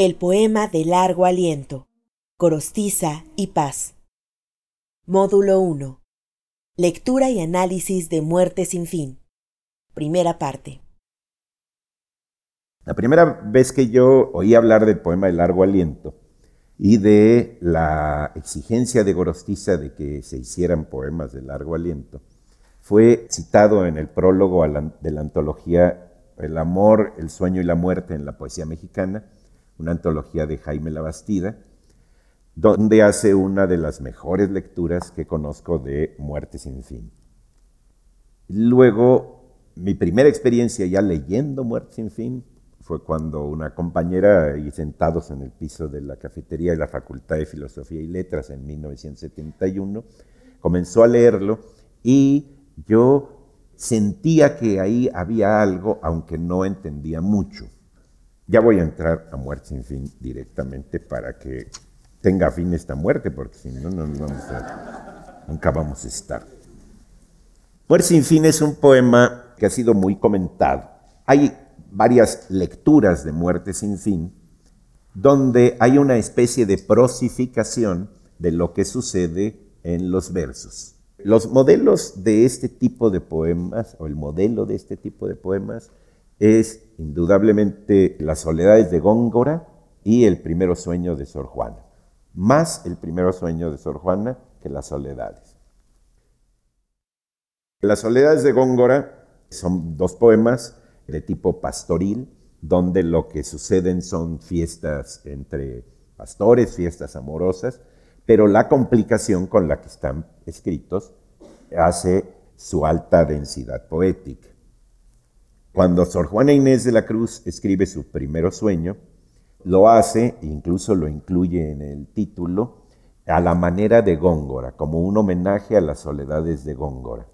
El poema de largo aliento, Corostiza y Paz. Módulo 1. Lectura y análisis de Muerte sin fin. Primera parte. La primera vez que yo oí hablar del poema de largo aliento y de la exigencia de Gorostiza de que se hicieran poemas de largo aliento, fue citado en el prólogo de la antología El amor, el sueño y la muerte en la poesía mexicana, una antología de Jaime Labastida, donde hace una de las mejores lecturas que conozco de Muerte sin fin. Luego, mi primera experiencia ya leyendo Muerte sin fin fue cuando una compañera y sentados en el piso de la cafetería de la Facultad de Filosofía y Letras en 1971, comenzó a leerlo y yo sentía que ahí había algo, aunque no entendía mucho. Ya voy a entrar a muerte sin fin directamente para que tenga fin esta muerte, porque si no, no nunca vamos a estar. Muerte sin fin es un poema que ha sido muy comentado. Hay varias lecturas de Muerte sin fin donde hay una especie de prosificación de lo que sucede en los versos. Los modelos de este tipo de poemas, o el modelo de este tipo de poemas, es indudablemente Las soledades de Góngora y El primero sueño de Sor Juana. Más El primero sueño de Sor Juana que Las soledades. Las soledades de Góngora son dos poemas de tipo pastoril, donde lo que suceden son fiestas entre pastores, fiestas amorosas, pero la complicación con la que están escritos hace su alta densidad poética. Cuando Sor Juana Inés de la Cruz escribe su primero sueño, lo hace, incluso lo incluye en el título, a la manera de Góngora, como un homenaje a las soledades de Góngora.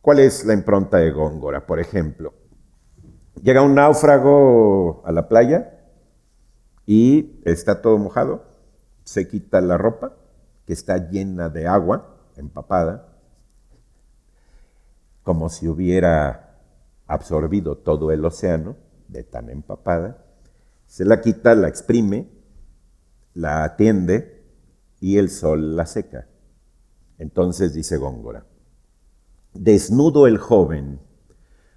¿Cuál es la impronta de Góngora? Por ejemplo, llega un náufrago a la playa y está todo mojado, se quita la ropa, que está llena de agua, empapada, como si hubiera absorbido todo el océano de tan empapada, se la quita, la exprime, la atiende y el sol la seca. Entonces dice Góngora, Desnudo el joven,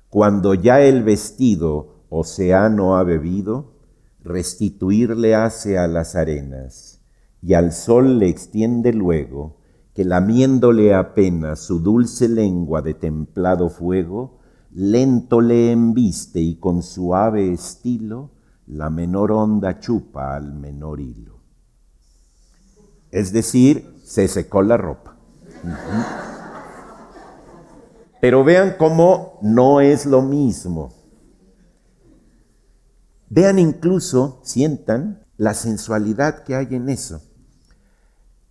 cuando ya el vestido océano ha bebido, restituirle hace a las arenas, y al sol le extiende luego, que lamiéndole apenas su dulce lengua de templado fuego, lento le embiste y con suave estilo la menor onda chupa al menor hilo. Es decir, se secó la ropa. Pero vean cómo no es lo mismo. Vean incluso, sientan la sensualidad que hay en eso.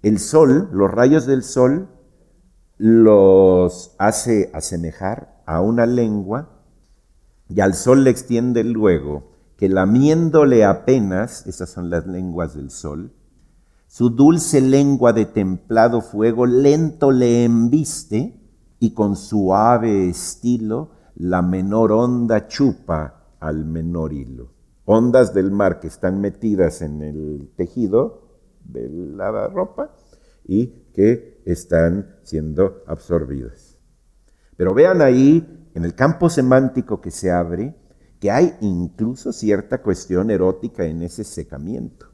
El sol, los rayos del sol, los hace asemejar a una lengua y al sol le extiende luego que lamiéndole apenas, esas son las lenguas del sol, su dulce lengua de templado fuego lento le embiste y con suave estilo la menor onda chupa al menor hilo. Ondas del mar que están metidas en el tejido de la ropa y que están siendo absorbidas. Pero vean ahí, en el campo semántico que se abre, que hay incluso cierta cuestión erótica en ese secamiento.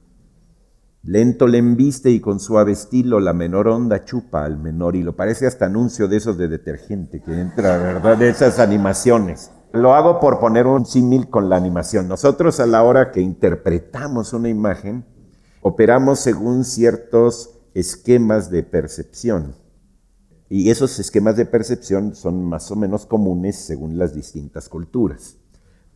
Lento le embiste y con suave estilo la menor onda chupa al menor hilo. Parece hasta anuncio de esos de detergente que entra, ¿verdad? De esas animaciones. Lo hago por poner un símil con la animación. Nosotros a la hora que interpretamos una imagen, operamos según ciertos esquemas de percepción. Y esos esquemas de percepción son más o menos comunes según las distintas culturas.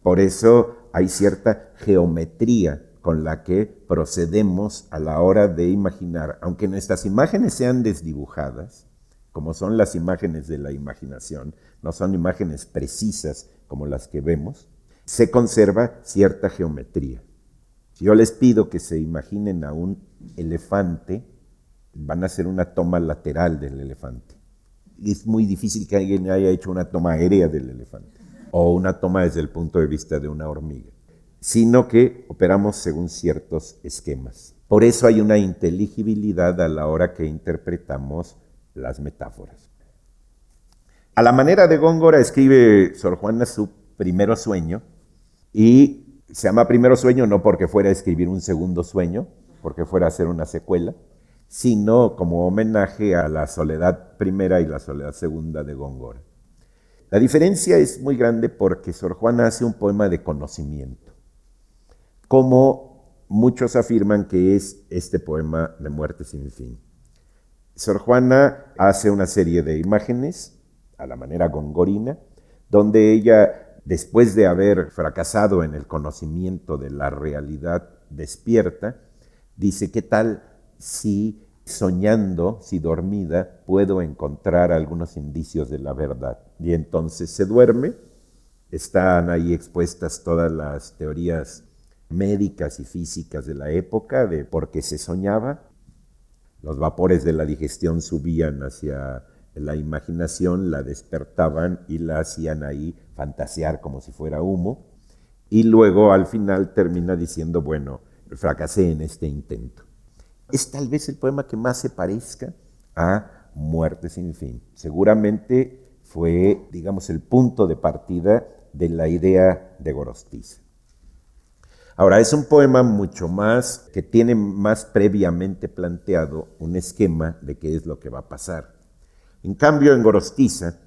Por eso hay cierta geometría con la que procedemos a la hora de imaginar, aunque nuestras imágenes sean desdibujadas, como son las imágenes de la imaginación, no son imágenes precisas como las que vemos, se conserva cierta geometría. Si yo les pido que se imaginen a un elefante, van a hacer una toma lateral del elefante. Es muy difícil que alguien haya hecho una toma aérea del elefante o una toma desde el punto de vista de una hormiga. sino que operamos según ciertos esquemas. Por eso hay una inteligibilidad a la hora que interpretamos las metáforas. A la manera de Góngora escribe Sor Juana su primero sueño y se llama primero sueño no porque fuera a escribir un segundo sueño, porque fuera a hacer una secuela, sino como homenaje a la soledad primera y la soledad segunda de Góngora. La diferencia es muy grande porque Sor Juana hace un poema de conocimiento, como muchos afirman que es este poema de muerte sin fin. Sor Juana hace una serie de imágenes a la manera gongorina, donde ella, después de haber fracasado en el conocimiento de la realidad despierta, dice, ¿qué tal si soñando, si dormida, puedo encontrar algunos indicios de la verdad? Y entonces se duerme, están ahí expuestas todas las teorías médicas y físicas de la época de por qué se soñaba. Los vapores de la digestión subían hacia la imaginación, la despertaban y la hacían ahí fantasear como si fuera humo. Y luego al final termina diciendo, bueno, fracasé en este intento. Es tal vez el poema que más se parezca a Muerte sin fin. Seguramente fue, digamos, el punto de partida de la idea de Gorostiza. Ahora, es un poema mucho más que tiene más previamente planteado un esquema de qué es lo que va a pasar. En cambio, en Gorostiza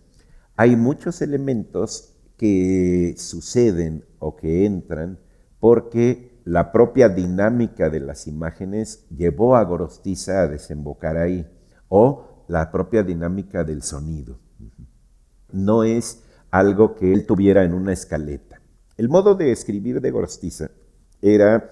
hay muchos elementos que suceden o que entran porque la propia dinámica de las imágenes llevó a Gorostiza a desembocar ahí, o la propia dinámica del sonido. No es algo que él tuviera en una escaleta. El modo de escribir de Gorostiza era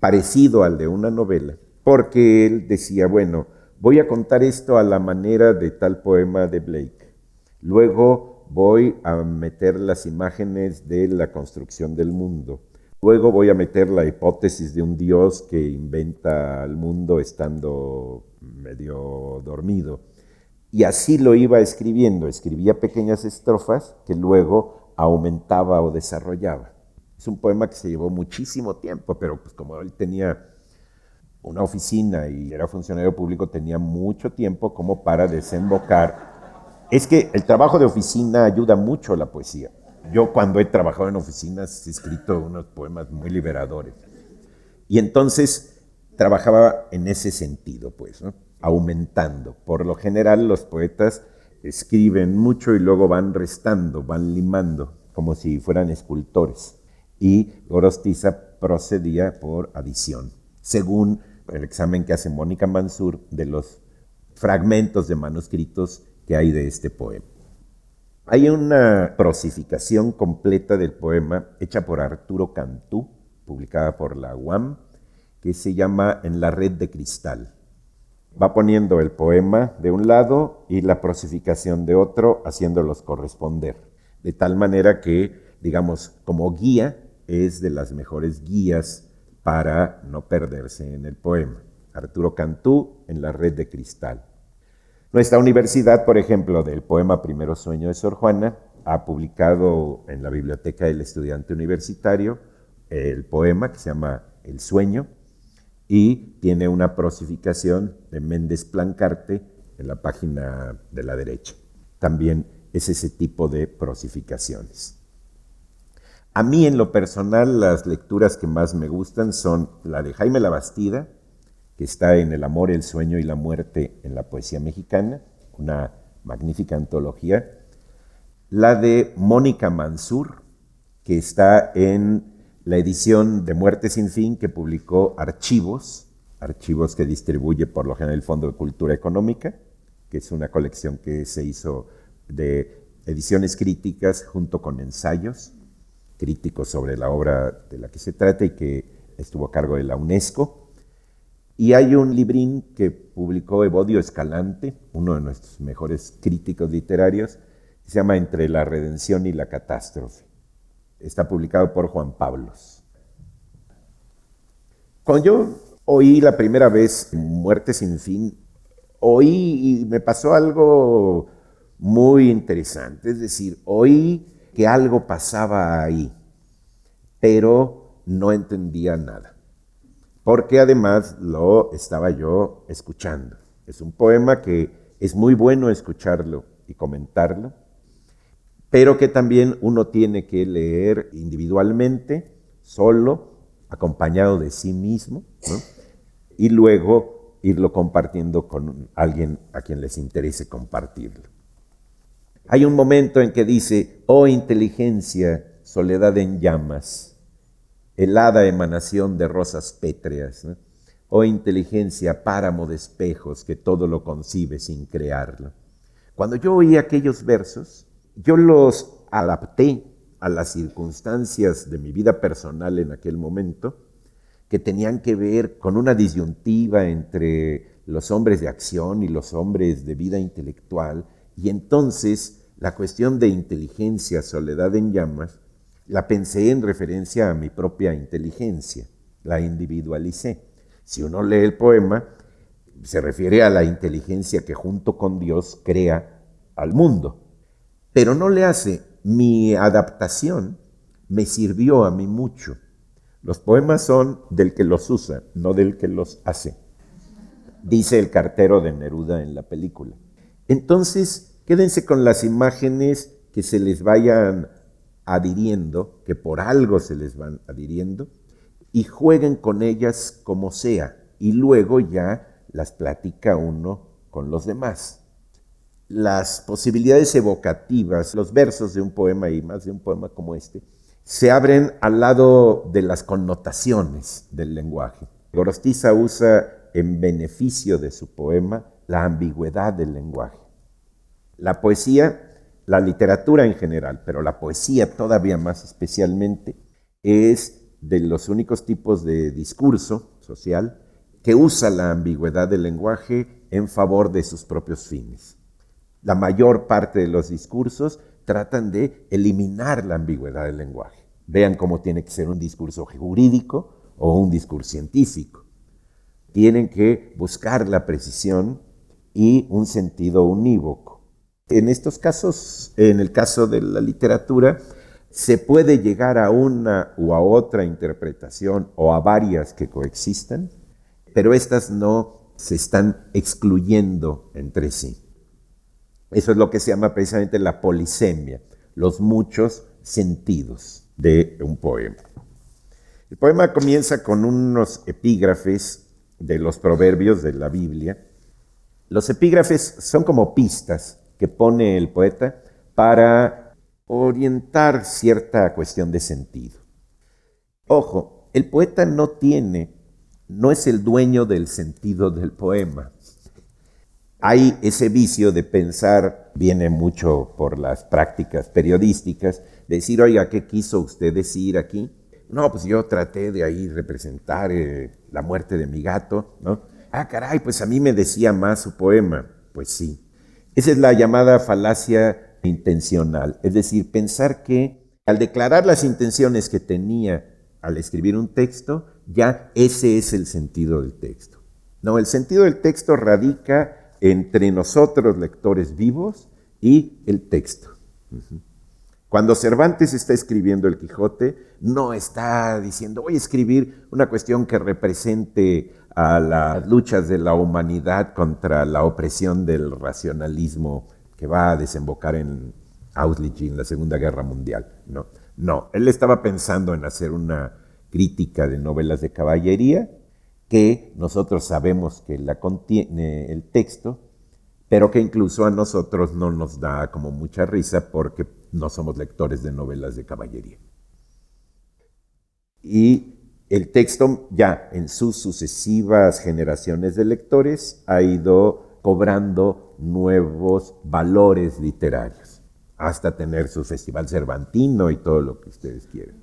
parecido al de una novela, porque él decía, bueno, voy a contar esto a la manera de tal poema de Blake. Luego voy a meter las imágenes de la construcción del mundo. Luego voy a meter la hipótesis de un Dios que inventa el mundo estando medio dormido. Y así lo iba escribiendo. Escribía pequeñas estrofas que luego aumentaba o desarrollaba. Es un poema que se llevó muchísimo tiempo, pero pues como él tenía una oficina y era funcionario público, tenía mucho tiempo como para desembocar. Es que el trabajo de oficina ayuda mucho a la poesía. Yo cuando he trabajado en oficinas he escrito unos poemas muy liberadores. Y entonces trabajaba en ese sentido, pues, aumentando. Por lo general los poetas escriben mucho y luego van restando, van limando, como si fueran escultores. Y Gorostiza procedía por adición, según el examen que hace Mónica Mansur de los fragmentos de manuscritos que hay de este poema. Hay una prosificación completa del poema hecha por Arturo Cantú, publicada por la UAM, que se llama En la red de cristal. Va poniendo el poema de un lado y la prosificación de otro, haciéndolos corresponder. De tal manera que, digamos, como guía, es de las mejores guías para no perderse en el poema. Arturo Cantú en la red de cristal. Nuestra universidad, por ejemplo, del poema Primero Sueño de Sor Juana, ha publicado en la Biblioteca del Estudiante Universitario el poema que se llama El Sueño y tiene una prosificación de Méndez Plancarte en la página de la derecha. También es ese tipo de prosificaciones. A mí en lo personal las lecturas que más me gustan son la de Jaime Labastida, que está en El amor, el sueño y la muerte en la poesía mexicana, una magnífica antología. La de Mónica Mansur, que está en la edición de Muerte sin fin que publicó Archivos, archivos que distribuye por lo general el Fondo de Cultura Económica, que es una colección que se hizo de ediciones críticas junto con ensayos críticos sobre la obra de la que se trata y que estuvo a cargo de la UNESCO. Y hay un librín que publicó Evodio Escalante, uno de nuestros mejores críticos literarios, que se llama Entre la redención y la catástrofe. Está publicado por Juan Pablos. Cuando yo oí la primera vez Muerte sin fin, oí y me pasó algo muy interesante. Es decir, oí que algo pasaba ahí, pero no entendía nada, porque además lo estaba yo escuchando. Es un poema que es muy bueno escucharlo y comentarlo, pero que también uno tiene que leer individualmente, solo, acompañado de sí mismo, y luego irlo compartiendo con alguien a quien les interese compartirlo. Hay un momento en que dice, oh inteligencia, soledad en llamas, helada emanación de rosas pétreas, oh inteligencia, páramo de espejos que todo lo concibe sin crearlo. Cuando yo oí aquellos versos, yo los adapté a las circunstancias de mi vida personal en aquel momento, que tenían que ver con una disyuntiva entre los hombres de acción y los hombres de vida intelectual, y entonces la cuestión de inteligencia, soledad en llamas, la pensé en referencia a mi propia inteligencia, la individualicé. Si uno lee el poema, se refiere a la inteligencia que junto con Dios crea al mundo, pero no le hace. Mi adaptación me sirvió a mí mucho. Los poemas son del que los usa, no del que los hace, dice el cartero de Neruda en la película. Entonces, quédense con las imágenes que se les vayan adhiriendo, que por algo se les van adhiriendo, y jueguen con ellas como sea, y luego ya las platica uno con los demás. Las posibilidades evocativas, los versos de un poema y más de un poema como este, se abren al lado de las connotaciones del lenguaje. Gorostiza usa en beneficio de su poema la ambigüedad del lenguaje. La poesía la literatura en general, pero la poesía todavía más especialmente, es de los únicos tipos de discurso social que usa la ambigüedad del lenguaje en favor de sus propios fines. La mayor parte de los discursos tratan de eliminar la ambigüedad del lenguaje. Vean cómo tiene que ser un discurso jurídico o un discurso científico. Tienen que buscar la precisión y un sentido unívoco. En estos casos, en el caso de la literatura, se puede llegar a una u a otra interpretación o a varias que coexistan, pero estas no se están excluyendo entre sí. Eso es lo que se llama precisamente la polisemia, los muchos sentidos de un poema. El poema comienza con unos epígrafes de los proverbios de la Biblia. Los epígrafes son como pistas que pone el poeta para orientar cierta cuestión de sentido. Ojo, el poeta no tiene, no es el dueño del sentido del poema. Hay ese vicio de pensar, viene mucho por las prácticas periodísticas, decir, oiga, ¿qué quiso usted decir aquí? No, pues yo traté de ahí representar eh, la muerte de mi gato, ¿no? Ah, caray, pues a mí me decía más su poema. Pues sí, esa es la llamada falacia intencional, es decir, pensar que al declarar las intenciones que tenía al escribir un texto, ya ese es el sentido del texto. No, el sentido del texto radica entre nosotros, lectores vivos, y el texto. Cuando Cervantes está escribiendo el Quijote, no está diciendo, voy a escribir una cuestión que represente a las luchas de la humanidad contra la opresión del racionalismo que va a desembocar en Auschwitz en la Segunda Guerra Mundial. No, no, él estaba pensando en hacer una crítica de novelas de caballería que nosotros sabemos que la contiene el texto, pero que incluso a nosotros no nos da como mucha risa porque no somos lectores de novelas de caballería. Y el texto ya en sus sucesivas generaciones de lectores ha ido cobrando nuevos valores literarios, hasta tener su festival cervantino y todo lo que ustedes quieren.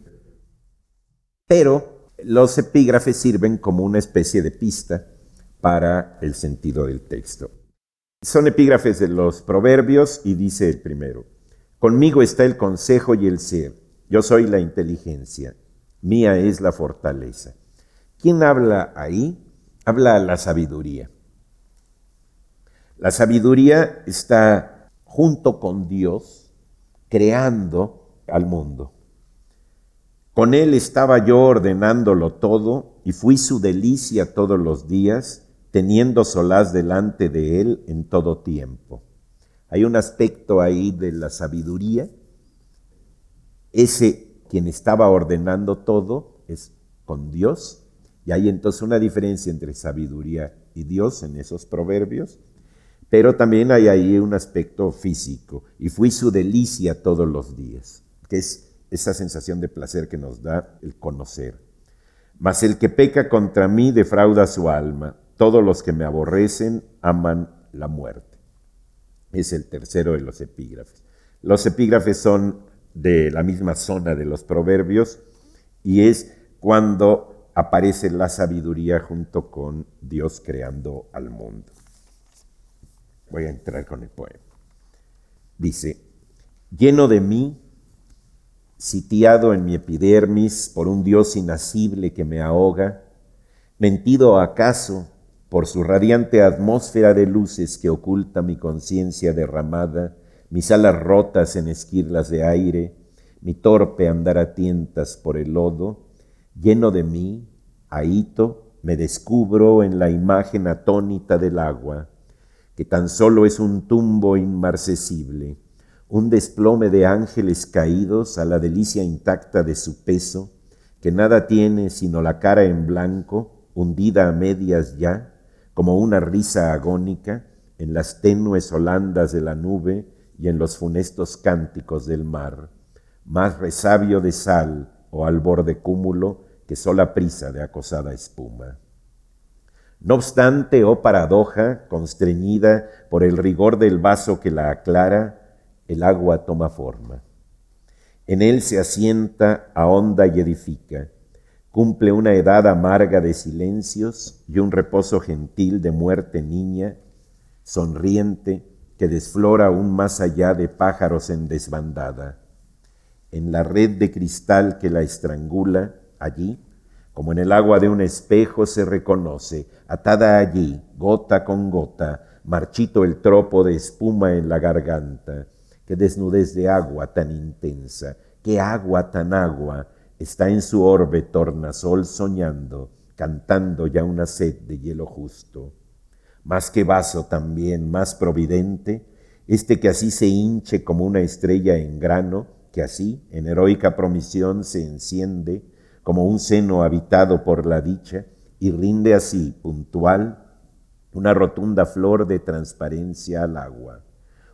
Pero los epígrafes sirven como una especie de pista para el sentido del texto. Son epígrafes de los proverbios y dice el primero, conmigo está el consejo y el ser, yo soy la inteligencia mía es la fortaleza. ¿Quién habla ahí? Habla la sabiduría. La sabiduría está junto con Dios creando al mundo. Con él estaba yo ordenándolo todo y fui su delicia todos los días, teniendo solaz delante de él en todo tiempo. Hay un aspecto ahí de la sabiduría. Ese quien estaba ordenando todo es con Dios. Y hay entonces una diferencia entre sabiduría y Dios en esos proverbios. Pero también hay ahí un aspecto físico. Y fui su delicia todos los días, que es esa sensación de placer que nos da el conocer. Mas el que peca contra mí defrauda su alma. Todos los que me aborrecen aman la muerte. Es el tercero de los epígrafes. Los epígrafes son de la misma zona de los proverbios y es cuando aparece la sabiduría junto con Dios creando al mundo. Voy a entrar con el poema. Dice, lleno de mí, sitiado en mi epidermis por un Dios inacible que me ahoga, mentido acaso por su radiante atmósfera de luces que oculta mi conciencia derramada, mis alas rotas en esquirlas de aire, mi torpe andar a tientas por el lodo, lleno de mí, ahito, me descubro en la imagen atónita del agua, que tan solo es un tumbo inmarcesible, un desplome de ángeles caídos a la delicia intacta de su peso, que nada tiene sino la cara en blanco, hundida a medias ya, como una risa agónica, en las tenues holandas de la nube y en los funestos cánticos del mar, más resabio de sal o albor de cúmulo que sola prisa de acosada espuma. No obstante, oh paradoja, constreñida por el rigor del vaso que la aclara, el agua toma forma. En él se asienta, ahonda y edifica. Cumple una edad amarga de silencios y un reposo gentil de muerte niña, sonriente, que desflora aún más allá de pájaros en desbandada. En la red de cristal que la estrangula, allí, como en el agua de un espejo se reconoce, atada allí, gota con gota, marchito el tropo de espuma en la garganta. Qué desnudez de agua tan intensa, qué agua tan agua, está en su orbe tornasol soñando, cantando ya una sed de hielo justo. Más que vaso también, más providente, este que así se hinche como una estrella en grano, que así, en heroica promisión, se enciende, como un seno habitado por la dicha, y rinde así, puntual, una rotunda flor de transparencia al agua,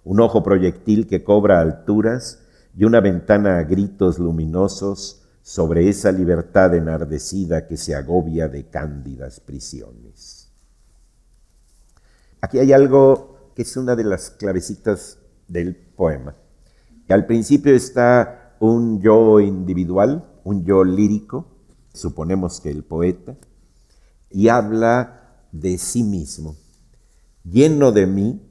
un ojo proyectil que cobra alturas y una ventana a gritos luminosos sobre esa libertad enardecida que se agobia de cándidas prisiones. Aquí hay algo que es una de las clavecitas del poema. Al principio está un yo individual, un yo lírico, suponemos que el poeta, y habla de sí mismo, lleno de mí,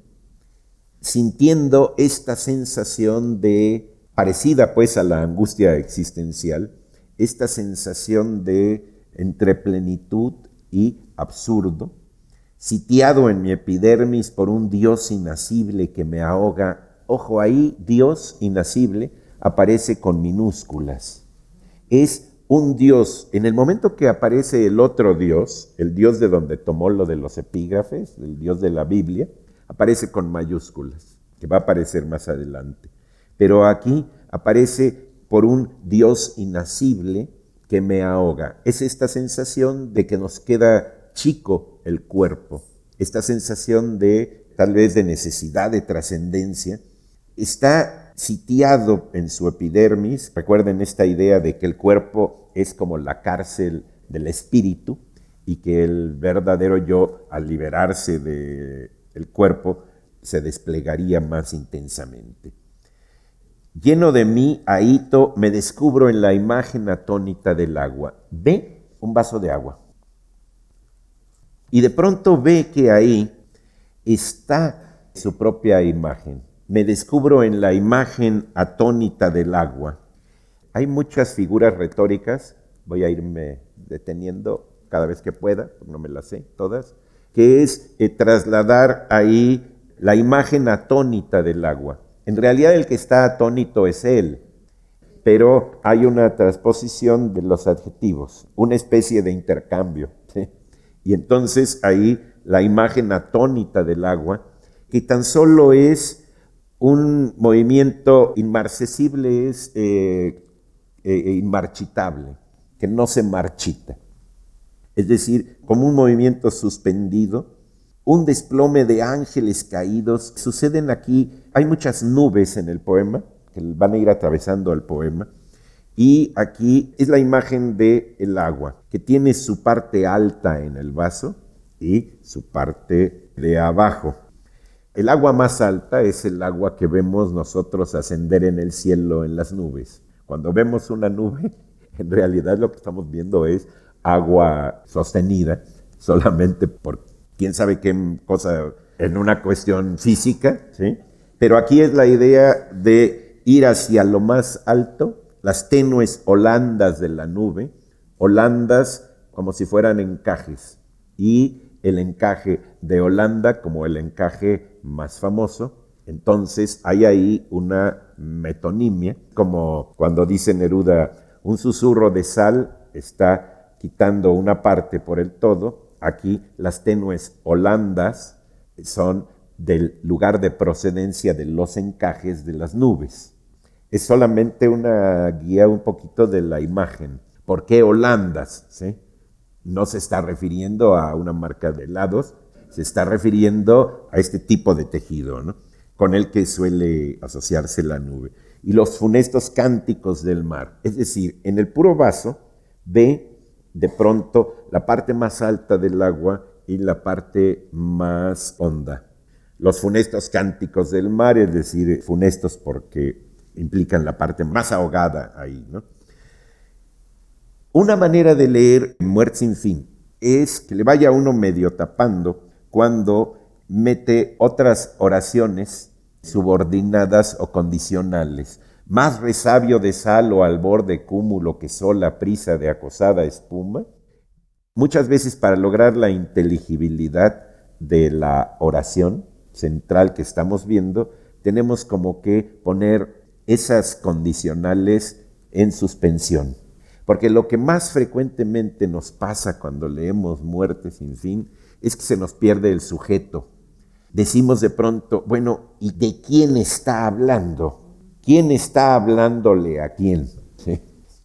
sintiendo esta sensación de, parecida pues a la angustia existencial, esta sensación de entre plenitud y absurdo, sitiado en mi epidermis por un Dios inacible que me ahoga. Ojo ahí, Dios inacible aparece con minúsculas es un Dios. En el momento que aparece el otro Dios, el Dios de donde tomó lo de los epígrafes, el Dios de la Biblia, aparece con mayúsculas, que va a aparecer más adelante. Pero aquí aparece por un Dios inacible que me ahoga. Es esta sensación de que nos queda chico el cuerpo, esta sensación de tal vez de necesidad de trascendencia. Está sitiado en su epidermis. Recuerden esta idea de que el cuerpo es como la cárcel del espíritu y que el verdadero yo, al liberarse del cuerpo, se desplegaría más intensamente. Lleno de mí, ahito, me descubro en la imagen atónita del agua. Ve un vaso de agua. Y de pronto ve que ahí está su propia imagen me descubro en la imagen atónita del agua. Hay muchas figuras retóricas, voy a irme deteniendo cada vez que pueda, no me las sé todas, que es eh, trasladar ahí la imagen atónita del agua. En realidad el que está atónito es él. pero hay una transposición de los adjetivos, una especie de intercambio. Y entonces ahí la imagen atónita del agua, que tan solo es un movimiento inmarcesible, es eh, eh, inmarchitable, que no se marchita. Es decir, como un movimiento suspendido, un desplome de ángeles caídos. Suceden aquí, hay muchas nubes en el poema, que van a ir atravesando el poema. Y aquí es la imagen del el agua, que tiene su parte alta en el vaso y su parte de abajo. El agua más alta es el agua que vemos nosotros ascender en el cielo en las nubes. Cuando vemos una nube, en realidad lo que estamos viendo es agua sostenida solamente por quién sabe qué cosa en una cuestión física. Pero aquí es la idea de ir hacia lo más alto, las tenues holandas de la nube, holandas como si fueran encajes, y el encaje de Holanda como el encaje más famoso. Entonces hay ahí una metonimia, como cuando dice Neruda, un susurro de sal está quitando una parte por el todo. Aquí las tenues holandas son del lugar de procedencia de los encajes de las nubes es solamente una guía un poquito de la imagen. ¿Por qué Holandas? No se está refiriendo a una marca de helados, se está refiriendo a este tipo de tejido, con el que suele asociarse la nube. Y los funestos cánticos del mar. Es decir, en el puro vaso ve de pronto la parte más alta del agua y la parte más honda. Los funestos cánticos del mar, es decir, funestos porque implican la parte más ahogada ahí. ¿no? Una manera de leer Muerte sin fin es que le vaya uno medio tapando cuando mete otras oraciones subordinadas o condicionales. Más resabio de sal o al borde cúmulo que sola prisa de acosada espuma. Muchas veces para lograr la inteligibilidad de la oración central que estamos viendo, tenemos como que poner esas condicionales en suspensión. Porque lo que más frecuentemente nos pasa cuando leemos muerte sin fin es que se nos pierde el sujeto. Decimos de pronto, bueno, ¿y de quién está hablando? ¿Quién está hablándole a quién?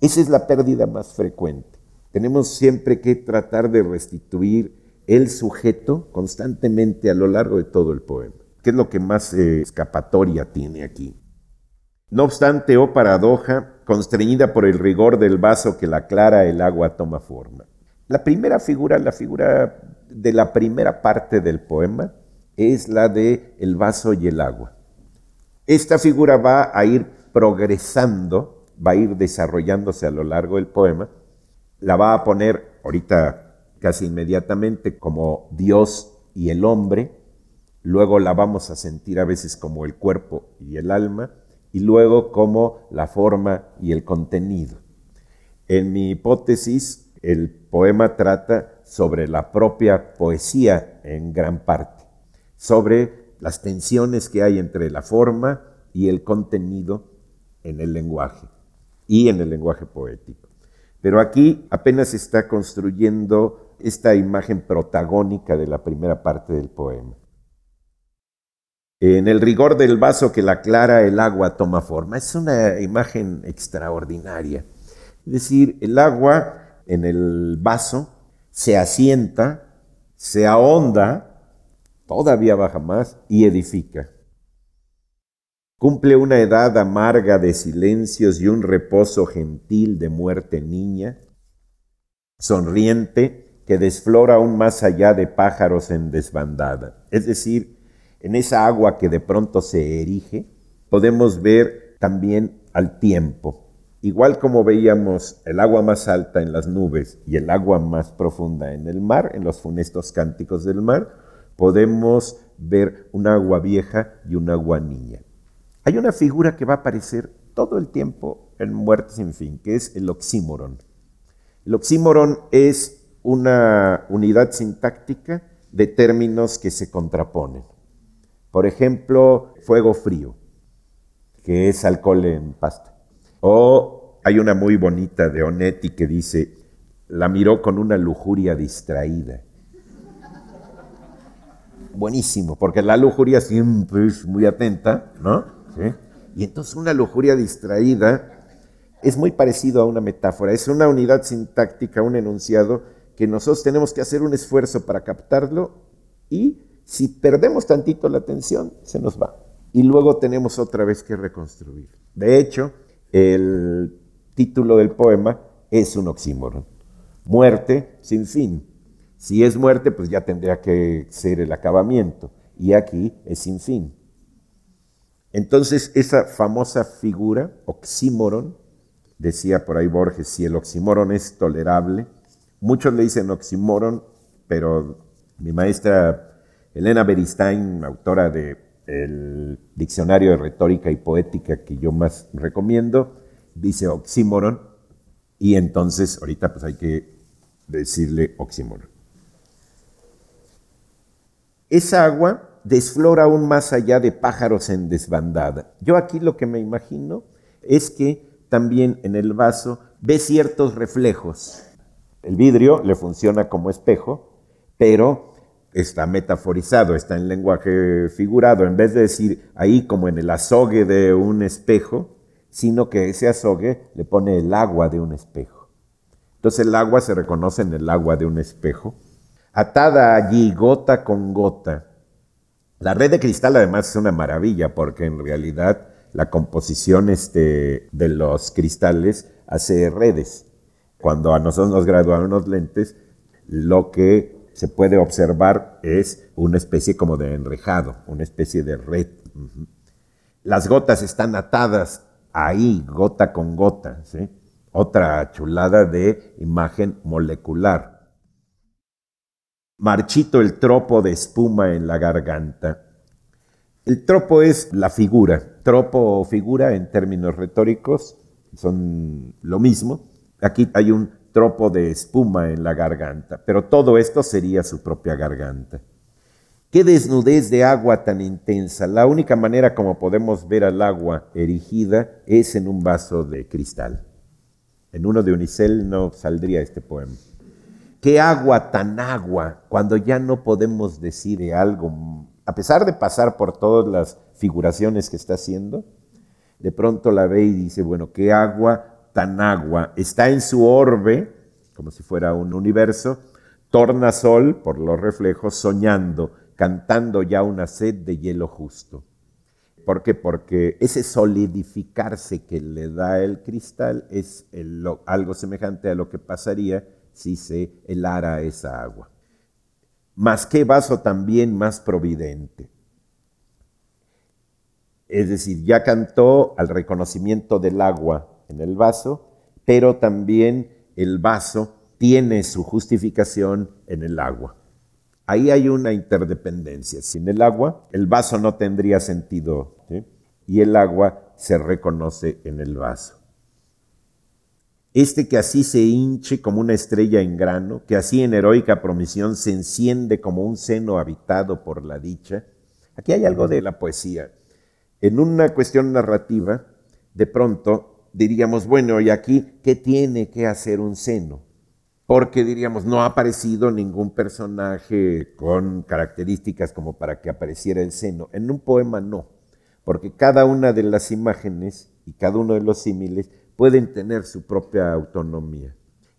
Esa es la pérdida más frecuente. Tenemos siempre que tratar de restituir el sujeto constantemente a lo largo de todo el poema, que es lo que más eh, escapatoria tiene aquí. No obstante, oh paradoja, constreñida por el rigor del vaso que la clara el agua toma forma. La primera figura, la figura de la primera parte del poema, es la de el vaso y el agua. Esta figura va a ir progresando, va a ir desarrollándose a lo largo del poema. La va a poner ahorita casi inmediatamente como Dios y el hombre, luego la vamos a sentir a veces como el cuerpo y el alma, y luego como la forma y el contenido. En mi hipótesis, el poema trata sobre la propia poesía en gran parte, sobre las tensiones que hay entre la forma y el contenido en el lenguaje y en el lenguaje poético. Pero aquí apenas está construyendo esta imagen protagónica de la primera parte del poema. En el rigor del vaso que la clara el agua toma forma. Es una imagen extraordinaria. Es decir, el agua en el vaso se asienta, se ahonda, todavía baja más y edifica. Cumple una edad amarga de silencios y un reposo gentil de muerte niña, sonriente que desflora aún más allá de pájaros en desbandada. Es decir, en esa agua que de pronto se erige, podemos ver también al tiempo. Igual como veíamos el agua más alta en las nubes y el agua más profunda en el mar, en los funestos cánticos del mar, podemos ver un agua vieja y un agua niña. Hay una figura que va a aparecer todo el tiempo en Muerte sin fin, que es el oxímoron. El oxímoron es una unidad sintáctica de términos que se contraponen. Por ejemplo, fuego frío, que es alcohol en pasta. O hay una muy bonita de Onetti que dice, la miró con una lujuria distraída. Buenísimo, porque la lujuria siempre es muy atenta, ¿no? Y entonces una lujuria distraída es muy parecido a una metáfora, es una unidad sintáctica, un enunciado que nosotros tenemos que hacer un esfuerzo para captarlo y si perdemos tantito la atención, se nos va. Y luego tenemos otra vez que reconstruir. De hecho, el título del poema es un oxímoron. Muerte sin fin. Si es muerte, pues ya tendría que ser el acabamiento. Y aquí es sin fin. Entonces, esa famosa figura, oxímoron, decía por ahí Borges, si el oxímoron es tolerable, muchos le dicen oxímoron, pero mi maestra Elena Beristain, autora del Diccionario de Retórica y Poética que yo más recomiendo, dice oxímoron y entonces ahorita pues hay que decirle oxímoron. Esa agua desflora aún más allá de pájaros en desbandada. Yo aquí lo que me imagino es que también en el vaso ve ciertos reflejos. El vidrio le funciona como espejo, pero está metaforizado, está en lenguaje figurado, en vez de decir ahí como en el azogue de un espejo, sino que ese azogue le pone el agua de un espejo. Entonces el agua se reconoce en el agua de un espejo, atada allí gota con gota. La red de cristal además es una maravilla porque en realidad la composición este, de los cristales hace redes. Cuando a nosotros nos graduaron los lentes, lo que se puede observar es una especie como de enrejado, una especie de red. Las gotas están atadas ahí, gota con gota. Otra chulada de imagen molecular. Marchito el tropo de espuma en la garganta. El tropo es la figura. Tropo o figura en términos retóricos son lo mismo. Aquí hay un tropo de espuma en la garganta, pero todo esto sería su propia garganta. Qué desnudez de agua tan intensa. La única manera como podemos ver al agua erigida es en un vaso de cristal. En uno de Unicel no saldría este poema. Qué agua tan agua cuando ya no podemos decir algo, a pesar de pasar por todas las figuraciones que está haciendo, de pronto la ve y dice, bueno, qué agua tan agua, está en su orbe, como si fuera un universo, torna sol por los reflejos, soñando, cantando ya una sed de hielo justo. ¿Por qué? Porque ese solidificarse que le da el cristal es algo semejante a lo que pasaría si se helara esa agua. Más que vaso también más providente. Es decir, ya cantó al reconocimiento del agua en el vaso, pero también el vaso tiene su justificación en el agua. Ahí hay una interdependencia. Sin el agua, el vaso no tendría sentido y el agua se reconoce en el vaso. Este que así se hinche como una estrella en grano, que así en heroica promisión se enciende como un seno habitado por la dicha. Aquí hay algo de la poesía. En una cuestión narrativa, de pronto diríamos, bueno, ¿y aquí qué tiene que hacer un seno? Porque diríamos, no ha aparecido ningún personaje con características como para que apareciera el seno. En un poema no, porque cada una de las imágenes y cada uno de los símiles pueden tener su propia autonomía.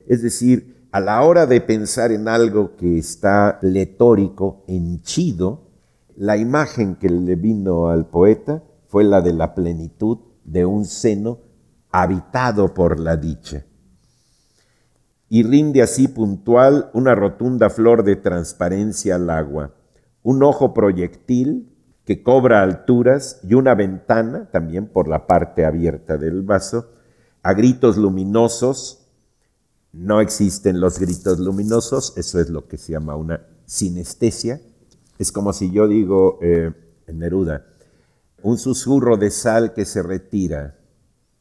Es decir, a la hora de pensar en algo que está letórico, henchido, la imagen que le vino al poeta fue la de la plenitud de un seno habitado por la dicha. Y rinde así puntual una rotunda flor de transparencia al agua, un ojo proyectil que cobra alturas y una ventana, también por la parte abierta del vaso, a gritos luminosos. No existen los gritos luminosos, eso es lo que se llama una sinestesia. Es como si yo digo eh, en Neruda, un susurro de sal que se retira,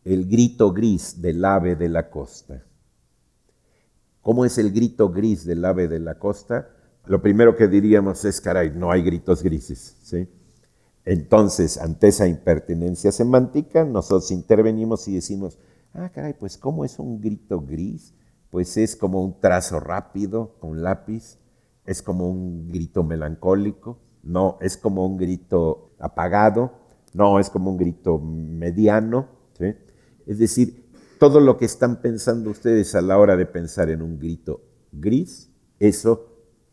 el grito gris del ave de la costa. ¿Cómo es el grito gris del ave de la costa? Lo primero que diríamos es, caray, no hay gritos grises. ¿sí? Entonces, ante esa impertinencia semántica, nosotros intervenimos y decimos, ah, caray, pues ¿cómo es un grito gris? Pues es como un trazo rápido con lápiz, es como un grito melancólico, no, es como un grito apagado, no, es como un grito mediano. Es decir, todo lo que están pensando ustedes a la hora de pensar en un grito gris, eso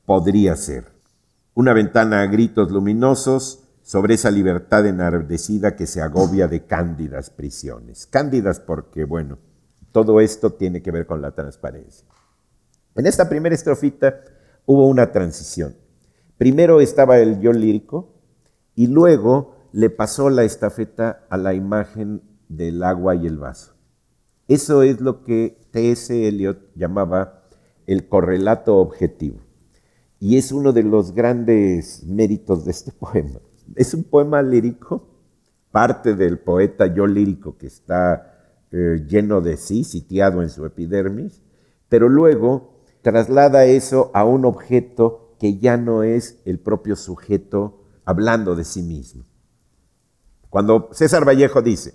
podría ser. Una ventana a gritos luminosos sobre esa libertad enardecida que se agobia de cándidas prisiones. Cándidas porque, bueno, todo esto tiene que ver con la transparencia. En esta primera estrofita hubo una transición. Primero estaba el yo lírico y luego le pasó la estafeta a la imagen del agua y el vaso. Eso es lo que T.S. Eliot llamaba el correlato objetivo. Y es uno de los grandes méritos de este poema. Es un poema lírico, parte del poeta yo lírico que está eh, lleno de sí, sitiado en su epidermis, pero luego traslada eso a un objeto que ya no es el propio sujeto hablando de sí mismo. Cuando César Vallejo dice,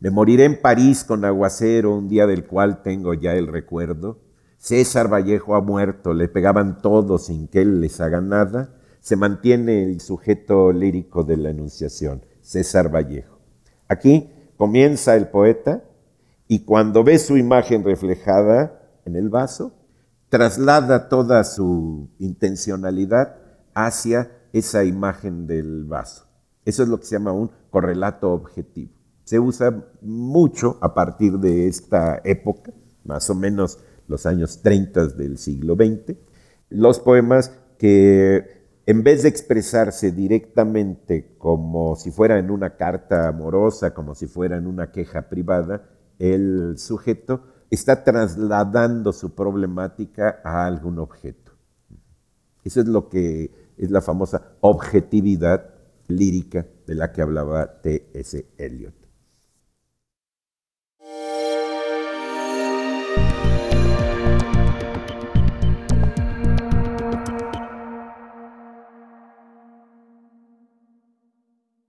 me moriré en París con aguacero, un día del cual tengo ya el recuerdo. César Vallejo ha muerto, le pegaban todos sin que él les haga nada. Se mantiene el sujeto lírico de la enunciación, César Vallejo. Aquí comienza el poeta y cuando ve su imagen reflejada en el vaso, traslada toda su intencionalidad hacia esa imagen del vaso. Eso es lo que se llama un correlato objetivo se usa mucho a partir de esta época, más o menos los años 30 del siglo XX, los poemas que en vez de expresarse directamente como si fuera en una carta amorosa, como si fuera en una queja privada, el sujeto está trasladando su problemática a algún objeto. Eso es lo que es la famosa objetividad lírica de la que hablaba T.S. Eliot.